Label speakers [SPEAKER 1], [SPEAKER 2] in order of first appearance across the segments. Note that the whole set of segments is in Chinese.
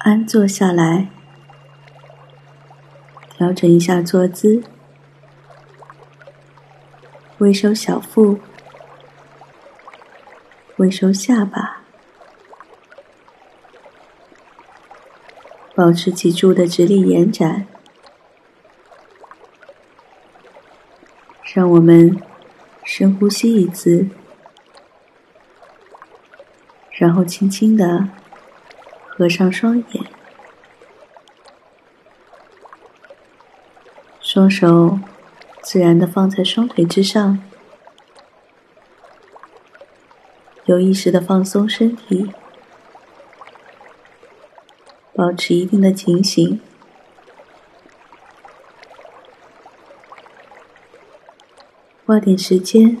[SPEAKER 1] 安坐下来，调整一下坐姿，微收小腹，微收下巴，保持脊柱的直立延展。让我们深呼吸一次，然后轻轻的合上双眼，双手自然的放在双腿之上，有意识的放松身体，保持一定的警醒。花点时间，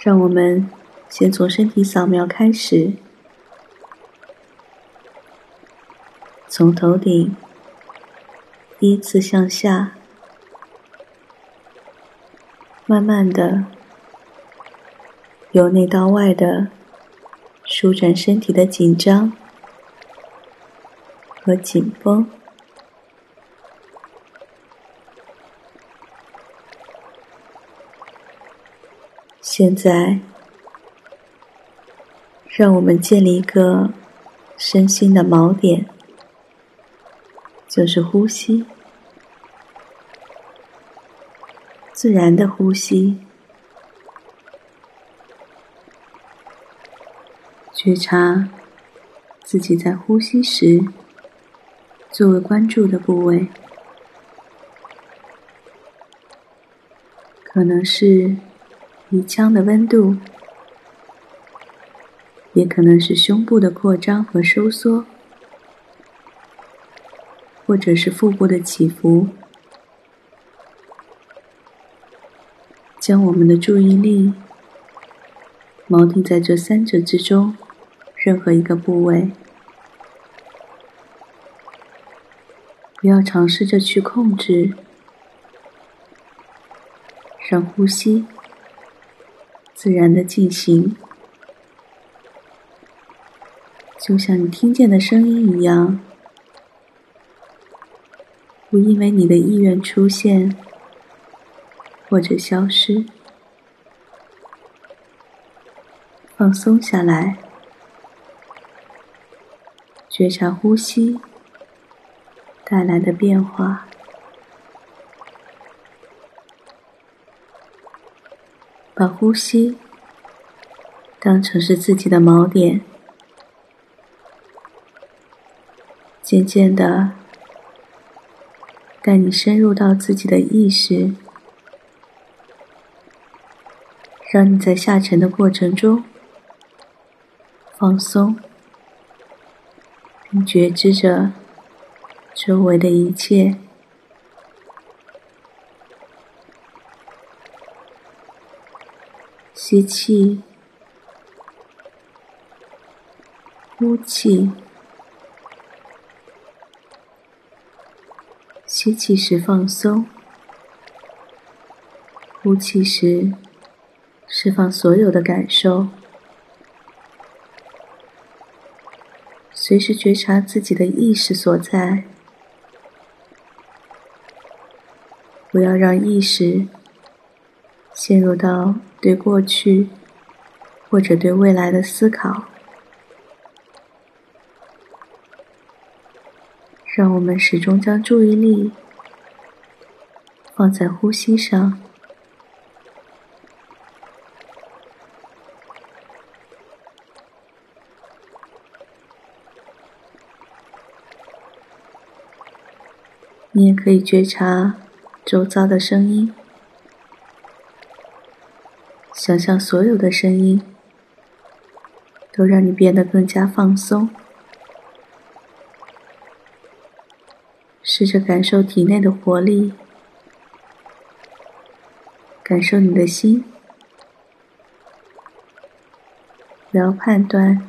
[SPEAKER 1] 让我们先从身体扫描开始，从头顶依次向下，慢慢的由内到外的舒展身体的紧张和紧绷。现在，让我们建立一个身心的锚点，就是呼吸，自然的呼吸，觉察自己在呼吸时作为关注的部位，可能是。鼻腔的温度，也可能是胸部的扩张和收缩，或者是腹部的起伏。将我们的注意力锚定在这三者之中任何一个部位，不要尝试着去控制，让呼吸。自然的进行，就像你听见的声音一样，不因为你的意愿出现或者消失，放松下来，觉察呼吸带来的变化。把呼吸当成是自己的锚点，渐渐的带你深入到自己的意识，让你在下沉的过程中放松，并觉知着周围的一切。吸气，呼气。吸气时放松，呼气时释放所有的感受。随时觉察自己的意识所在，不要让意识。陷入到对过去或者对未来的思考，让我们始终将注意力放在呼吸上。你也可以觉察周遭的声音。想象所有的声音都让你变得更加放松，试着感受体内的活力，感受你的心，不要判断。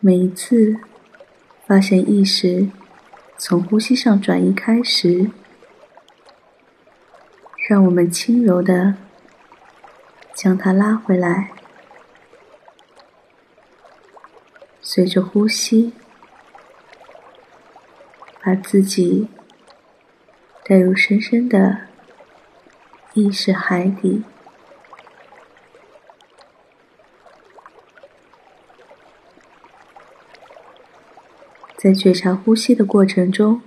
[SPEAKER 1] 每一次发现意识从呼吸上转移开时。让我们轻柔的将它拉回来，随着呼吸，把自己带入深深的意识海底。在觉察呼吸的过程中，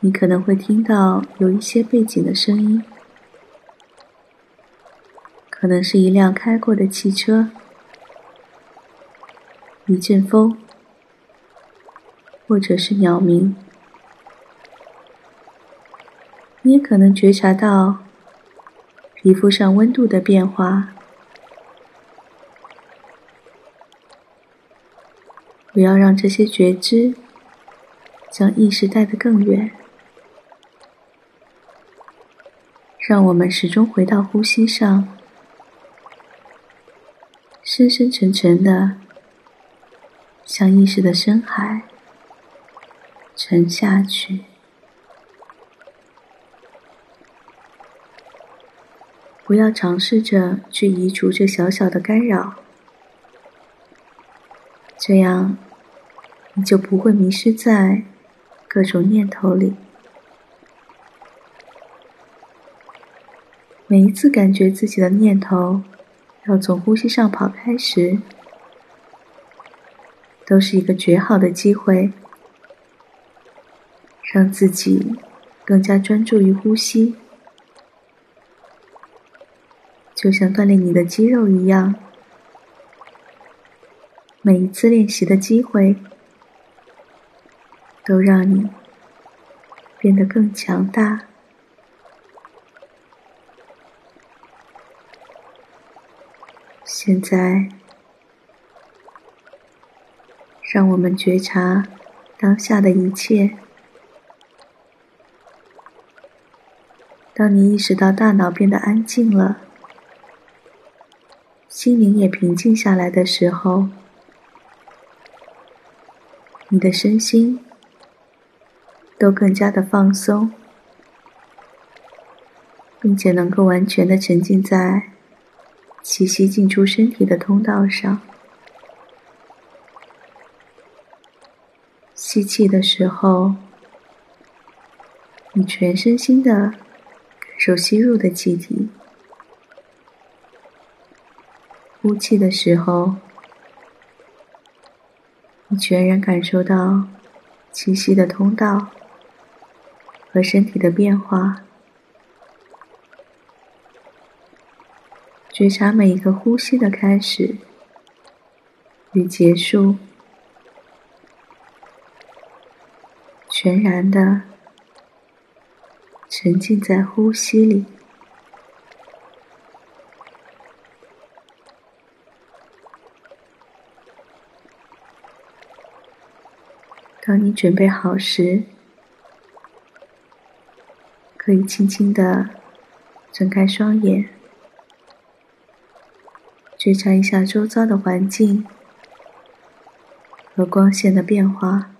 [SPEAKER 1] 你可能会听到有一些背景的声音，可能是一辆开过的汽车，一阵风，或者是鸟鸣。你也可能觉察到皮肤上温度的变化。不要让这些觉知将意识带得更远，让我们始终回到呼吸上，深深沉沉的向意识的深海沉下去。不要尝试着去移除这小小的干扰。这样，你就不会迷失在各种念头里。每一次感觉自己的念头要从呼吸上跑开时，都是一个绝好的机会，让自己更加专注于呼吸，就像锻炼你的肌肉一样。每一次练习的机会，都让你变得更强大。现在，让我们觉察当下的一切。当你意识到大脑变得安静了，心灵也平静下来的时候。你的身心都更加的放松，并且能够完全的沉浸在气息进出身体的通道上。吸气的时候，你全身心的手吸入的气体；呼气的时候。你全然感受到气息的通道和身体的变化，觉察每一个呼吸的开始与结束，全然的沉浸在呼吸里。当你准备好时，可以轻轻的睁开双眼，觉察一下周遭的环境和光线的变化。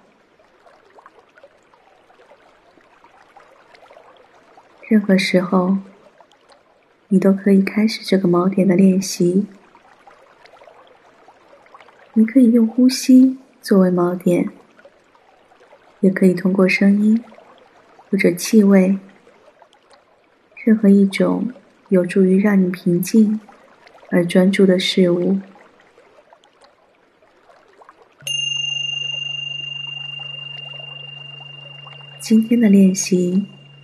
[SPEAKER 1] 任何时候，你都可以开始这个锚点的练习。你可以用呼吸作为锚点。也可以通过声音或者气味，任何一种有助于让你平静而专注的事物。今天的练习